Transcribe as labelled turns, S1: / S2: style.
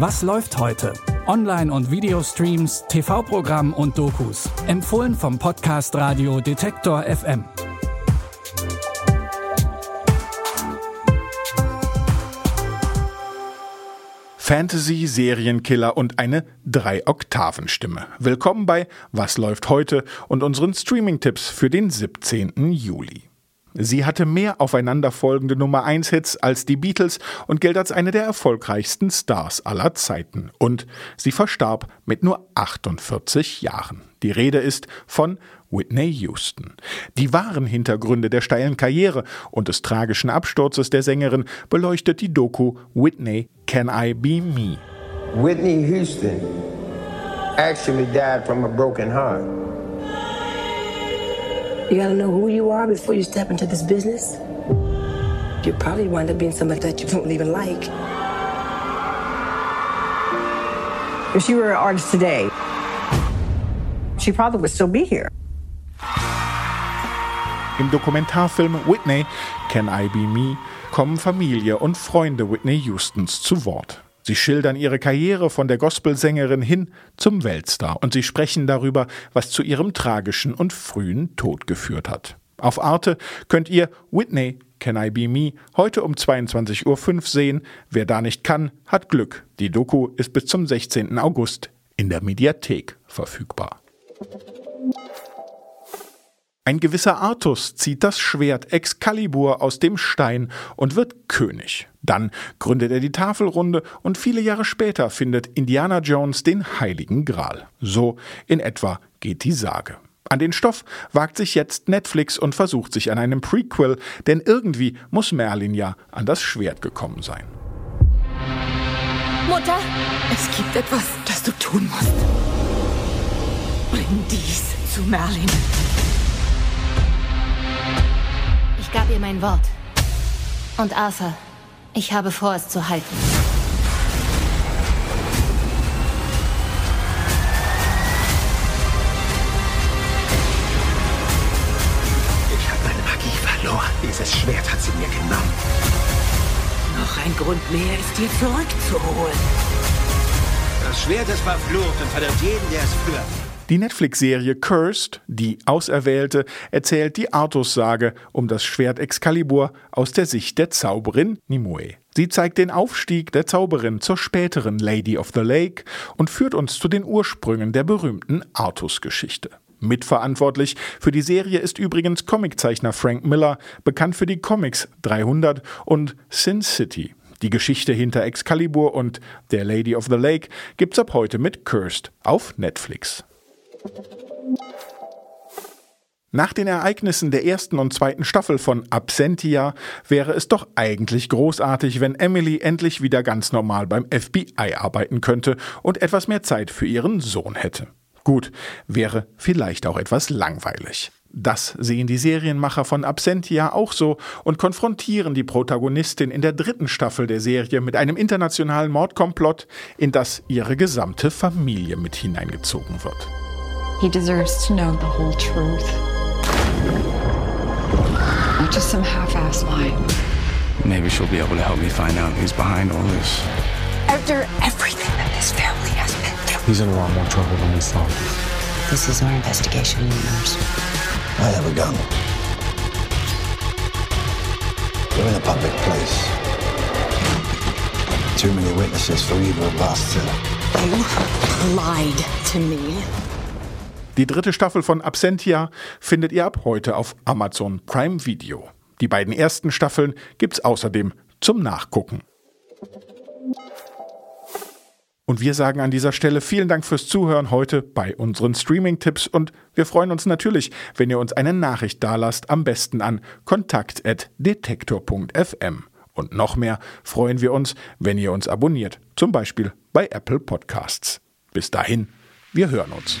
S1: Was läuft heute? Online- und Videostreams, TV-Programm und Dokus. Empfohlen vom Podcast Radio Detektor FM.
S2: Fantasy, Serienkiller und eine Drei-Oktaven-Stimme. Willkommen bei Was läuft heute und unseren Streaming-Tipps für den 17. Juli. Sie hatte mehr aufeinanderfolgende Nummer 1 Hits als die Beatles und gilt als eine der erfolgreichsten Stars aller Zeiten. Und sie verstarb mit nur 48 Jahren. Die Rede ist von Whitney Houston. Die wahren Hintergründe der steilen Karriere und des tragischen Absturzes der Sängerin beleuchtet die Doku Whitney Can I Be Me?
S3: Whitney Houston actually died from a broken heart.
S4: You gotta know who you are before you step into this business. You probably wind up being somebody that you don't even like.
S5: If she were an artist today, she probably would still be here.
S2: Im Dokumentarfilm Whitney Can I Be Me kommen Familie und Freunde Whitney Houstons zu Wort. Sie schildern ihre Karriere von der Gospelsängerin hin zum Weltstar und sie sprechen darüber, was zu ihrem tragischen und frühen Tod geführt hat. Auf Arte könnt ihr Whitney Can I Be Me heute um 22.05 Uhr sehen. Wer da nicht kann, hat Glück. Die Doku ist bis zum 16. August in der Mediathek verfügbar. Ein gewisser Artus zieht das Schwert Excalibur aus dem Stein und wird König. Dann gründet er die Tafelrunde und viele Jahre später findet Indiana Jones den Heiligen Gral. So in etwa geht die Sage. An den Stoff wagt sich jetzt Netflix und versucht sich an einem Prequel, denn irgendwie muss Merlin ja an das Schwert gekommen sein.
S6: Mutter, es gibt etwas, das du tun musst. Bring dies zu Merlin.
S7: Ich gab ihr mein Wort. Und Arthur, ich habe vor, es zu halten.
S8: Ich habe meine Magie verloren. Dieses Schwert hat sie mir genommen.
S6: Noch ein Grund mehr, es dir zurückzuholen.
S8: Das Schwert ist verflucht und verdirbt jeden, der es führt.
S2: Die Netflix-Serie Cursed, die Auserwählte, erzählt die Artus-Sage um das Schwert Excalibur aus der Sicht der Zauberin Nimue. Sie zeigt den Aufstieg der Zauberin zur späteren Lady of the Lake und führt uns zu den Ursprüngen der berühmten Artus-Geschichte. Mitverantwortlich für die Serie ist übrigens Comiczeichner Frank Miller, bekannt für die Comics 300 und Sin City. Die Geschichte hinter Excalibur und der Lady of the Lake gibt's ab heute mit Cursed auf Netflix. Nach den Ereignissen der ersten und zweiten Staffel von Absentia wäre es doch eigentlich großartig, wenn Emily endlich wieder ganz normal beim FBI arbeiten könnte und etwas mehr Zeit für ihren Sohn hätte. Gut, wäre vielleicht auch etwas langweilig. Das sehen die Serienmacher von Absentia auch so und konfrontieren die Protagonistin in der dritten Staffel der Serie mit einem internationalen Mordkomplott, in das ihre gesamte Familie mit hineingezogen wird.
S9: He deserves to know the whole truth. Not just some half assed lie.
S10: Maybe she'll be able to help me find out who's behind all this.
S9: After everything that this family has been through.
S11: He's in a lot more trouble than we thought.
S4: This is our investigation, nurse.
S12: I have a gun. We're in a public place. Too many witnesses for either of us to.
S6: You lied to me.
S2: Die dritte Staffel von Absentia findet ihr ab heute auf Amazon Prime Video. Die beiden ersten Staffeln gibt's außerdem zum Nachgucken. Und wir sagen an dieser Stelle vielen Dank fürs Zuhören heute bei unseren Streaming-Tipps und wir freuen uns natürlich, wenn ihr uns eine Nachricht dalasst, am besten an kontakt.detektor.fm. Und noch mehr freuen wir uns, wenn ihr uns abonniert, zum Beispiel bei Apple Podcasts. Bis dahin, wir hören uns.